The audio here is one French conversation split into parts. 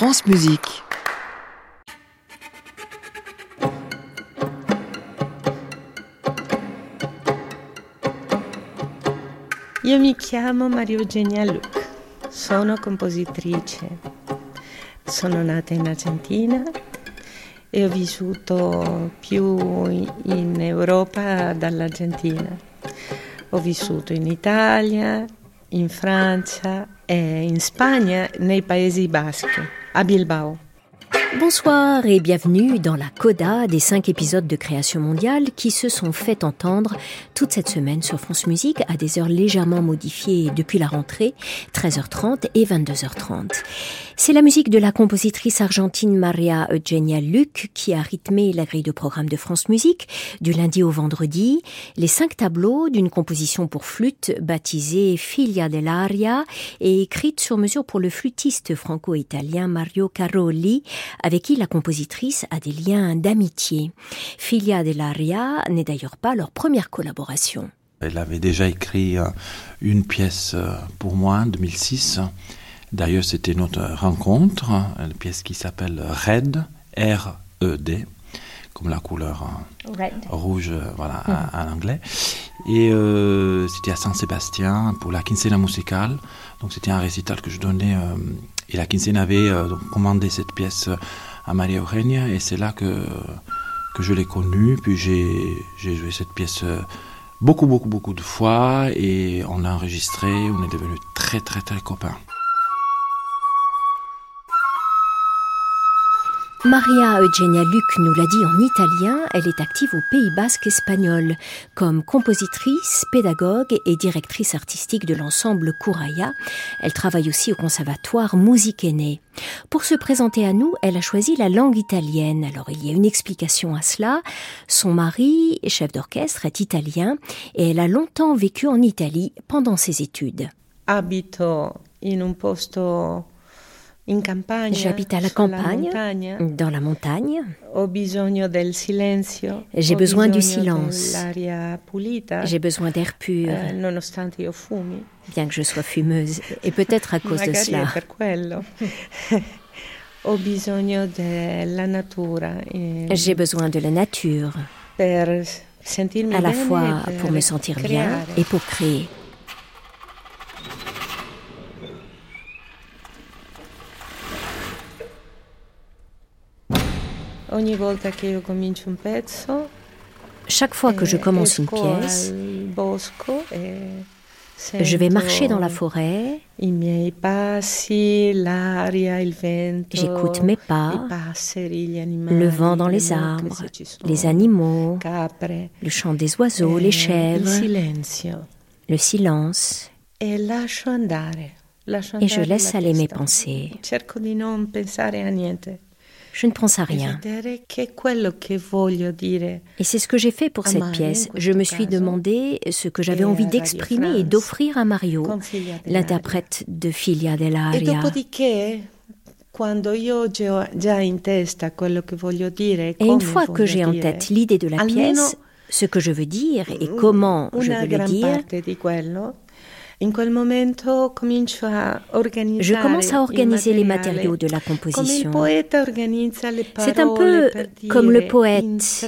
France Musique. Io mi chiamo Maria Eugenia Luc, sono compositrice. Sono nata in Argentina e ho vissuto più in Europa dall'Argentina. Ho vissuto in Italia, in Francia e in Spagna, nei Paesi Baschi, a Bilbao. Bonsoir et bienvenue dans la coda des cinq épisodes de Création mondiale qui se sont fait entendre toute cette semaine sur France Musique à des heures légèrement modifiées depuis la rentrée, 13h30 et 22h30. C'est la musique de la compositrice argentine Maria Eugenia Luc qui a rythmé la grille de programme de France Musique du lundi au vendredi, les cinq tableaux d'une composition pour flûte baptisée Figlia dell'aria et écrite sur mesure pour le flûtiste franco-italien Mario Caroli avec qui la compositrice a des liens d'amitié. Figlia dell'aria n'est d'ailleurs pas leur première collaboration. Elle avait déjà écrit euh, une pièce euh, pour moi en 2006. D'ailleurs, c'était notre rencontre, une pièce qui s'appelle Red, R-E-D, comme la couleur euh, rouge voilà, en anglais. Et c'était à Saint-Sébastien pour la Quincena musicale. Donc c'était un récital que je donnais et la Quincena avait euh, commandé cette pièce à Maria Eugenia et c'est là que, que je l'ai connue. Puis j'ai joué cette pièce euh, beaucoup, beaucoup, beaucoup de fois et on l'a enregistrée. On est devenus très, très, très copains. Maria Eugenia Luc nous l'a dit en italien, elle est active au Pays Basque espagnol comme compositrice, pédagogue et directrice artistique de l'ensemble Kouraya. Elle travaille aussi au conservatoire Musichene. Pour se présenter à nous, elle a choisi la langue italienne. Alors il y a une explication à cela. Son mari, chef d'orchestre, est italien et elle a longtemps vécu en Italie pendant ses études. Abito in un posto J'habite à la campagne, dans la montagne. J'ai besoin du silence. J'ai besoin d'air pur. Eh, bien que je sois fumeuse, et peut-être à cause de cela. E J'ai besoin de la nature. À la fois pour me sentir bien et pour créer. Chaque fois que je commence une pièce, je vais marcher dans la forêt, j'écoute mes pas, le vent dans les arbres, les animaux, le chant des oiseaux, les chèvres, le silence, et je laisse aller mes pensées. Je ne pense à rien. Et c'est ce que j'ai fait pour cette pièce. Je me suis demandé ce que j'avais envie d'exprimer et d'offrir à Mario, l'interprète de Filia dell'Aria. Et une fois que j'ai en tête l'idée de la pièce, ce que je veux dire et comment je veux le dire, je commence à organiser les matériaux de la composition. C'est un peu comme le poète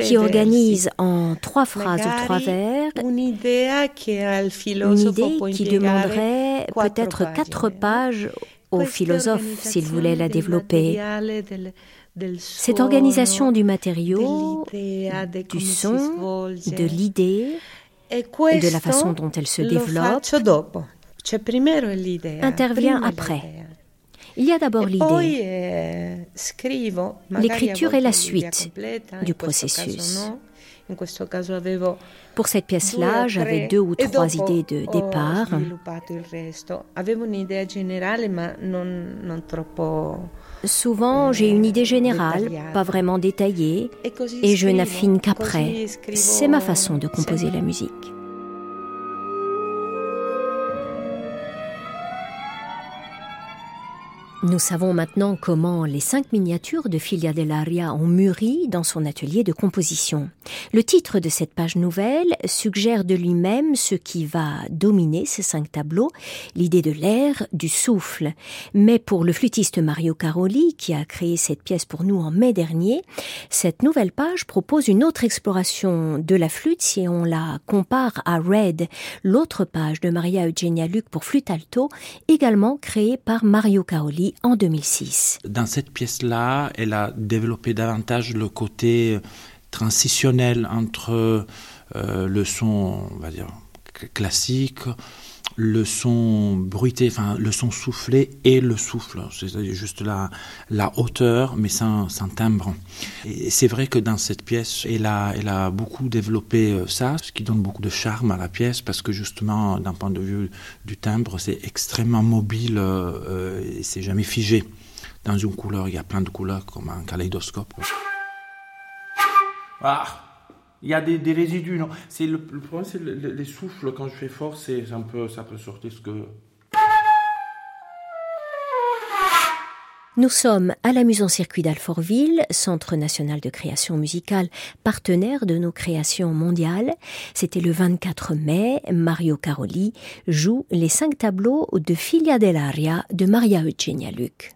qui organise en trois phrases ou trois vers une idée qui demanderait peut-être quatre pages au philosophe s'il voulait la développer. Cette organisation du matériau, du son, de l'idée, et de la façon dont elle se développe intervient après. Il y a d'abord l'idée. Eh, L'écriture est la suite du processus. Pour cette pièce-là, j'avais deux ou trois idées de départ. Souvent, j'ai une idée générale, pas vraiment détaillée, et je n'affine qu'après. C'est ma façon de composer la musique. Nous savons maintenant comment les cinq miniatures de Filia dell'Aria ont mûri dans son atelier de composition. Le titre de cette page nouvelle suggère de lui-même ce qui va dominer ces cinq tableaux, l'idée de l'air, du souffle. Mais pour le flûtiste Mario Caroli, qui a créé cette pièce pour nous en mai dernier, cette nouvelle page propose une autre exploration de la flûte si on la compare à Red, l'autre page de Maria Eugenia Luc pour flûte alto, également créée par Mario Caroli en 2006. Dans cette pièce-là, elle a développé davantage le côté transitionnel entre euh, le son, classique, le son bruité, enfin le son soufflé et le souffle. C'est juste la, la hauteur, mais sans, timbre. Et c'est vrai que dans cette pièce, elle a, elle a beaucoup développé euh, ça, ce qui donne beaucoup de charme à la pièce, parce que justement, d'un point de vue du timbre, c'est extrêmement mobile euh, et c'est jamais figé. Dans une couleur, il y a plein de couleurs comme un kaléidoscope. Ah il y a des, résidus, non C'est le, problème, c'est les souffles. Quand je fais fort, c'est ça peut sortir ce que. Nous sommes à la en Circuit d'Alfortville, Centre national de création musicale, partenaire de nos créations mondiales. C'était le 24 mai. Mario Caroli joue les cinq tableaux de Filia dell'Aria de Maria Eugenia Luc.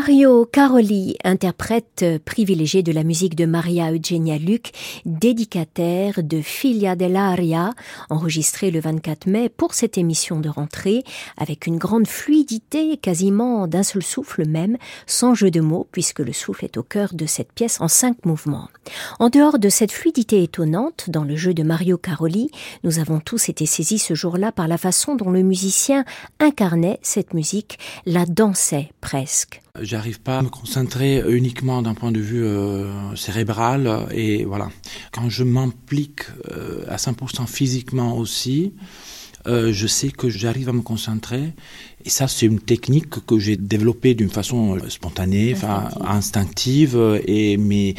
Mario Caroli, interprète privilégié de la musique de Maria Eugenia Luc, dédicataire de Figlia dell'Aria, enregistré le 24 mai pour cette émission de rentrée, avec une grande fluidité, quasiment d'un seul souffle même, sans jeu de mots, puisque le souffle est au cœur de cette pièce en cinq mouvements. En dehors de cette fluidité étonnante, dans le jeu de Mario Caroli, nous avons tous été saisis ce jour-là par la façon dont le musicien incarnait cette musique, la dansait presque. J'arrive pas à me concentrer uniquement d'un point de vue euh, cérébral et voilà. Quand je m'implique euh, à 100% physiquement aussi, euh, je sais que j'arrive à me concentrer. Et ça, c'est une technique que j'ai développée d'une façon spontanée, instinctive. Et mais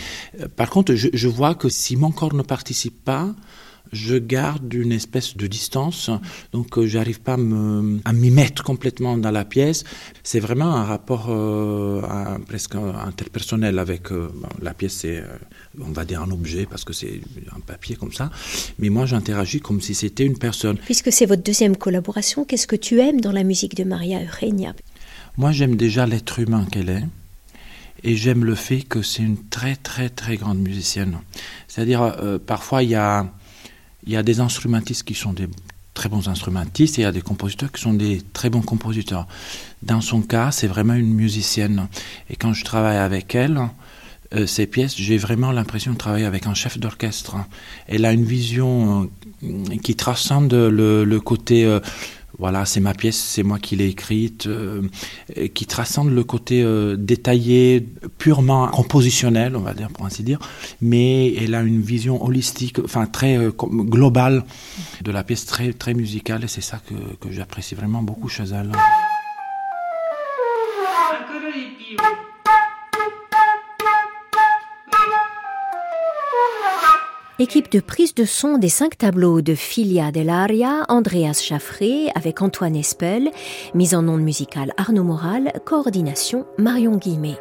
par contre, je, je vois que si mon corps ne participe pas, je garde une espèce de distance, donc euh, j'arrive pas à m'y mettre complètement dans la pièce. C'est vraiment un rapport euh, presque interpersonnel avec euh, la pièce. C'est, on va dire un objet parce que c'est un papier comme ça, mais moi j'interagis comme si c'était une personne. Puisque c'est votre deuxième collaboration, qu'est-ce que tu aimes dans la musique de Maria Eugenia? Moi j'aime déjà l'être humain qu'elle est. Et j'aime le fait que c'est une très très très grande musicienne. C'est-à-dire, parfois il y a, il y a des instrumentistes qui sont des très bons instrumentistes et il y a des compositeurs qui sont des très bons compositeurs. Dans son cas, c'est vraiment une musicienne. Et quand je travaille avec elle, euh, ces pièces, j'ai vraiment l'impression de travailler avec un chef d'orchestre. Elle a une vision euh, qui transcende le, côté euh, voilà, c'est ma pièce, c'est moi qui l'ai écrite, euh, qui transcende le côté euh, détaillé, purement compositionnel, on va dire pour ainsi dire, mais elle a une vision holistique, enfin très euh, globale de la pièce, très très musicale, et c'est ça que, que j'apprécie vraiment beaucoup chez elle. Équipe de prise de son des cinq tableaux de Filia dell'Aria, Andreas Chaffré avec Antoine Espel, mise en onde musicale Arnaud Moral, coordination Marion Guillemet.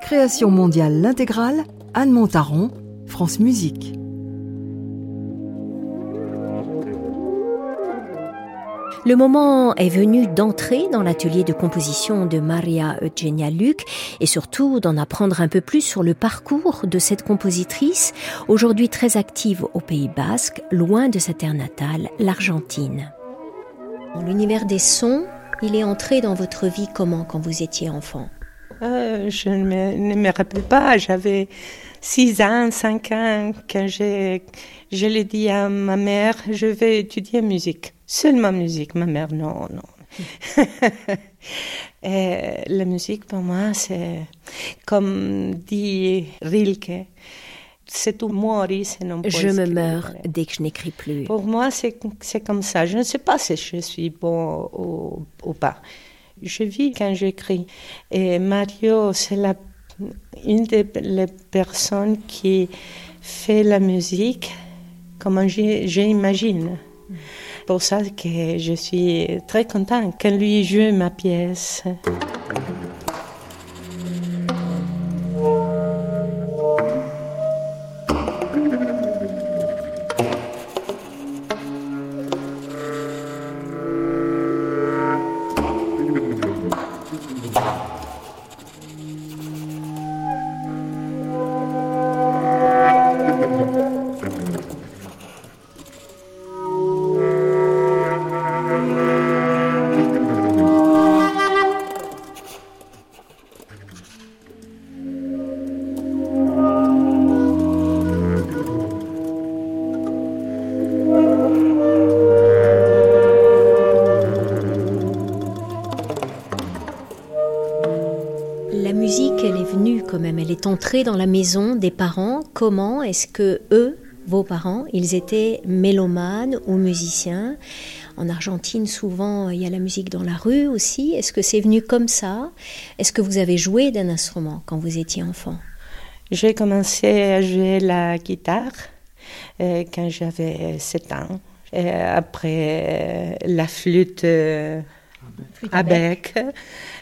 Création mondiale l'intégrale, Anne Montaron, France Musique. Le moment est venu d'entrer dans l'atelier de composition de Maria Eugenia Luc et surtout d'en apprendre un peu plus sur le parcours de cette compositrice, aujourd'hui très active au Pays Basque, loin de sa terre natale, l'Argentine. L'univers des sons, il est entré dans votre vie comment quand vous étiez enfant? Euh, Je ne me, ne me, rappelle pas, j'avais 6 ans, 5 ans, quand je, je l'ai dit à ma mère, je vais étudier musique. Seulement musique, ma mère, non, non. Et la musique, pour moi, c'est comme dit Rilke, c'est tout mourir, c'est non Je me meurs dès que je n'écris plus. Pour moi, c'est comme ça. Je ne sais pas si je suis bon ou, ou pas. Je vis quand j'écris. Et Mario, c'est la, une des les personnes qui fait la musique comme j'imagine pour ça que je suis très contente quand lui joue ma pièce. Dans la maison des parents, comment est-ce que eux, vos parents, ils étaient mélomanes ou musiciens? En Argentine, souvent, il y a la musique dans la rue aussi. Est-ce que c'est venu comme ça? Est-ce que vous avez joué d'un instrument quand vous étiez enfant? J'ai commencé à jouer la guitare euh, quand j'avais 7 ans. Et après, la flûte, euh, à bec.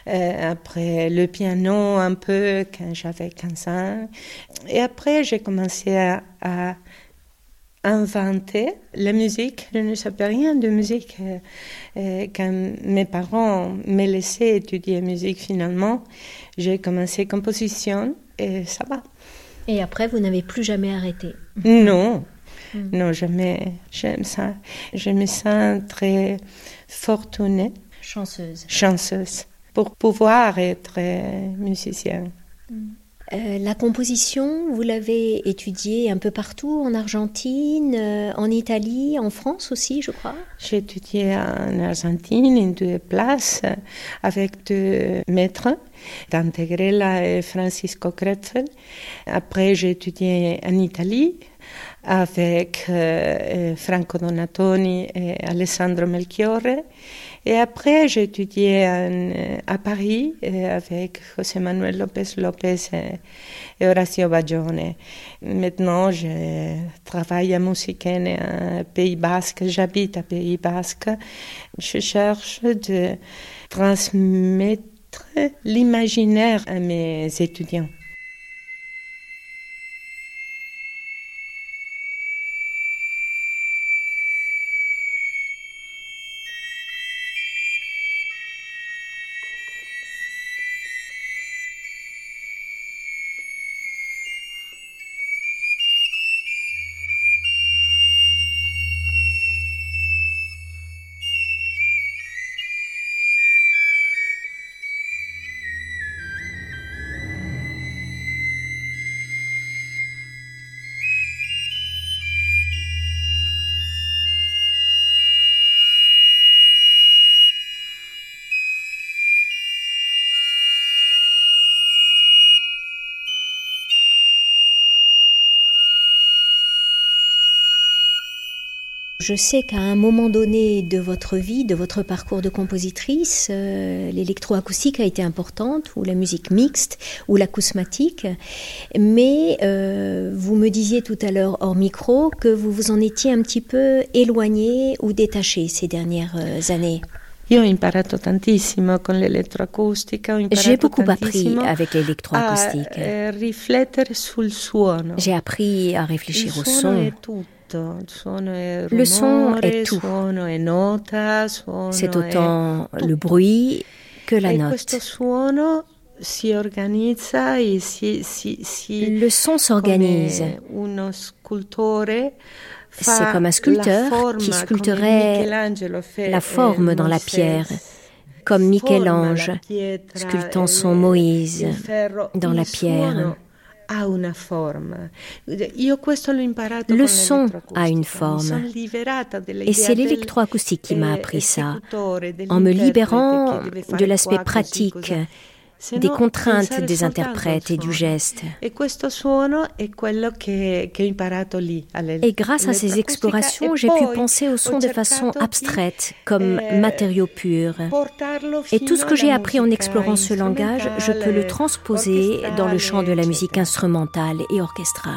Euh, après le piano un peu quand j'avais 15 ans. Et après, j'ai commencé à, inventé la musique. Je ne savais rien de musique. Quand mes parents me laissaient étudier musique finalement, j'ai commencé composition et ça va. Et après, vous n'avez plus jamais arrêté? Non, hmm. non, jamais. J'aime ça. Je me sens très fortunée. Chanceuse. Chanceuse pour pouvoir être musicien. Hmm. Euh, la composition, vous l'avez étudiée un peu partout, en Argentine, euh, en Italie, en France aussi, je crois J'ai étudié en Argentine, en deux places, avec deux maîtres, Dante Grella et Francisco Kretzel. Après, j'ai étudié en Italie avec euh, Franco Donatoni et Alessandro Melchiorre. Et après, j'ai étudié à Paris euh, avec José Manuel López López et, Horacio Bagione. Maintenant, je travaille à Musicaine à Pays Basque, j'habite à Pays Basque. Je cherche de transmettre l'imaginaire à mes étudiants. Je sais qu'à un moment donné de votre vie, de votre parcours de compositrice, euh, l'électroacoustique a été importante, ou la musique mixte, ou l'acousmatique. Mais euh, vous me disiez tout à l'heure hors micro que vous vous en étiez un petit peu éloigné ou détaché ces dernières euh, années. J'ai beaucoup appris avec l'électroacoustique. J'ai appris à réfléchir au son. Le son est tout. C'est autant le bruit que la note. Le son s'organise. C'est comme un sculpteur qui sculpterait la forme dans la pierre, comme Michel-Ange sculptant son Moïse dans la pierre. Le son a une forme. Et c'est l'électroacoustique qui m'a appris ça, en me libérant de l'aspect pratique des contraintes des interprètes et du geste. Et grâce à ces explorations, j'ai pu penser au son de façon abstraite, comme eh, matériau pur. Et tout ce que j'ai appris en explorant ce langage, je peux le transposer dans le champ de la musique instrumentale et orchestrale.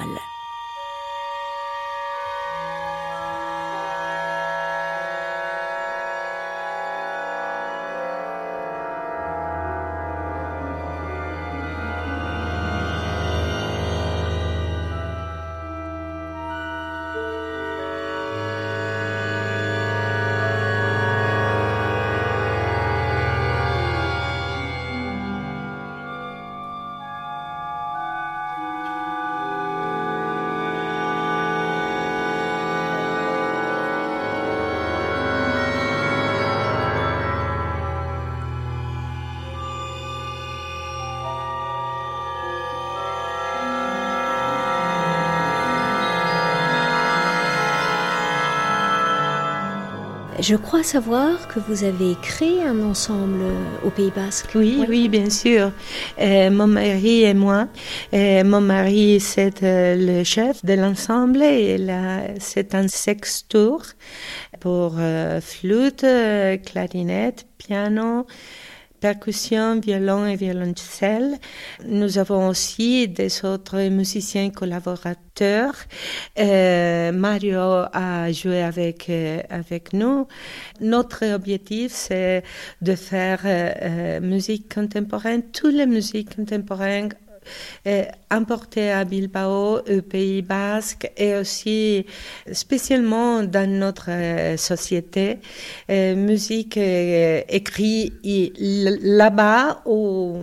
Je crois savoir que vous avez créé un ensemble au Pays Basque. Oui, oui, bien sûr. Euh, mon mari et moi. Euh, mon mari, c'est euh, le chef de l'ensemble et c'est un sextour pour flûte, clarinette, piano, percussion, violon et violoncelle. Nous avons aussi des autres musiciens collaborateurs. Euh, Mario a joué avec, euh, avec nous. Notre objectif, c'est de faire euh, musique contemporaine, toutes les musiques contemporaines importée à Bilbao, au Pays Basque et aussi spécialement dans notre société, musique écrite là-bas au,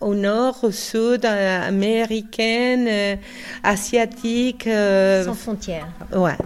au nord, au sud, américaine, asiatique. Sans frontières. Ouais.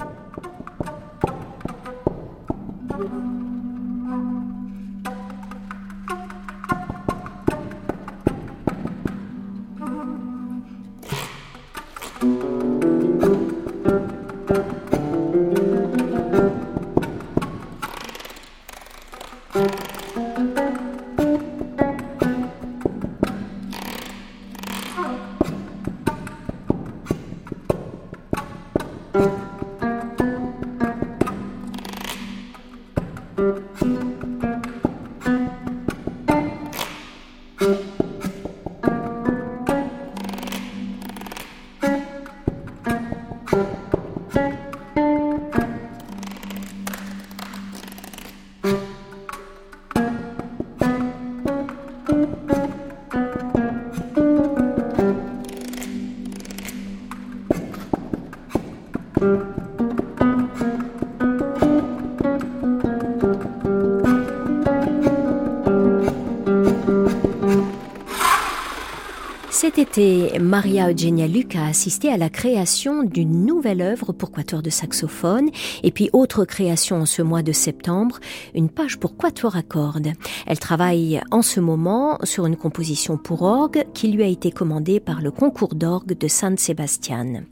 été Maria Eugenia Luc a assisté à la création d'une nouvelle œuvre pour quatuor de saxophone et puis autre création en ce mois de septembre, une page pour quatuor à cordes. Elle travaille en ce moment sur une composition pour orgue qui lui a été commandée par le concours d'orgue de San Sebastian.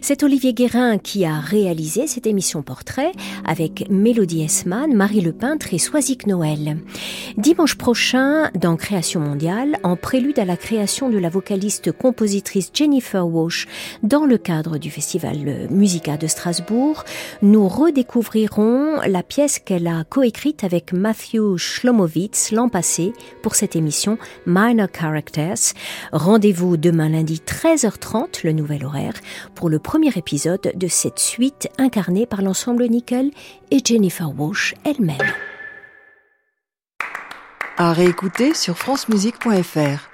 C'est Olivier Guérin qui a réalisé cette émission portrait avec Mélodie Esman, Marie Le Peintre et Soisic Noël. Dimanche prochain, dans Création mondiale, en prélude à la création de la vocaliste compositrice Jennifer Walsh dans le cadre du festival Musica de Strasbourg, nous redécouvrirons la pièce qu'elle a coécrite avec Matthew Shlomowitz l'an passé pour cette émission Minor Characters. Rendez-vous demain lundi 13h30, le nouvel horaire, pour le premier épisode de cette suite incarnée par l'ensemble Nickel et Jennifer Walsh elle-même. À réécouter sur francemusique.fr.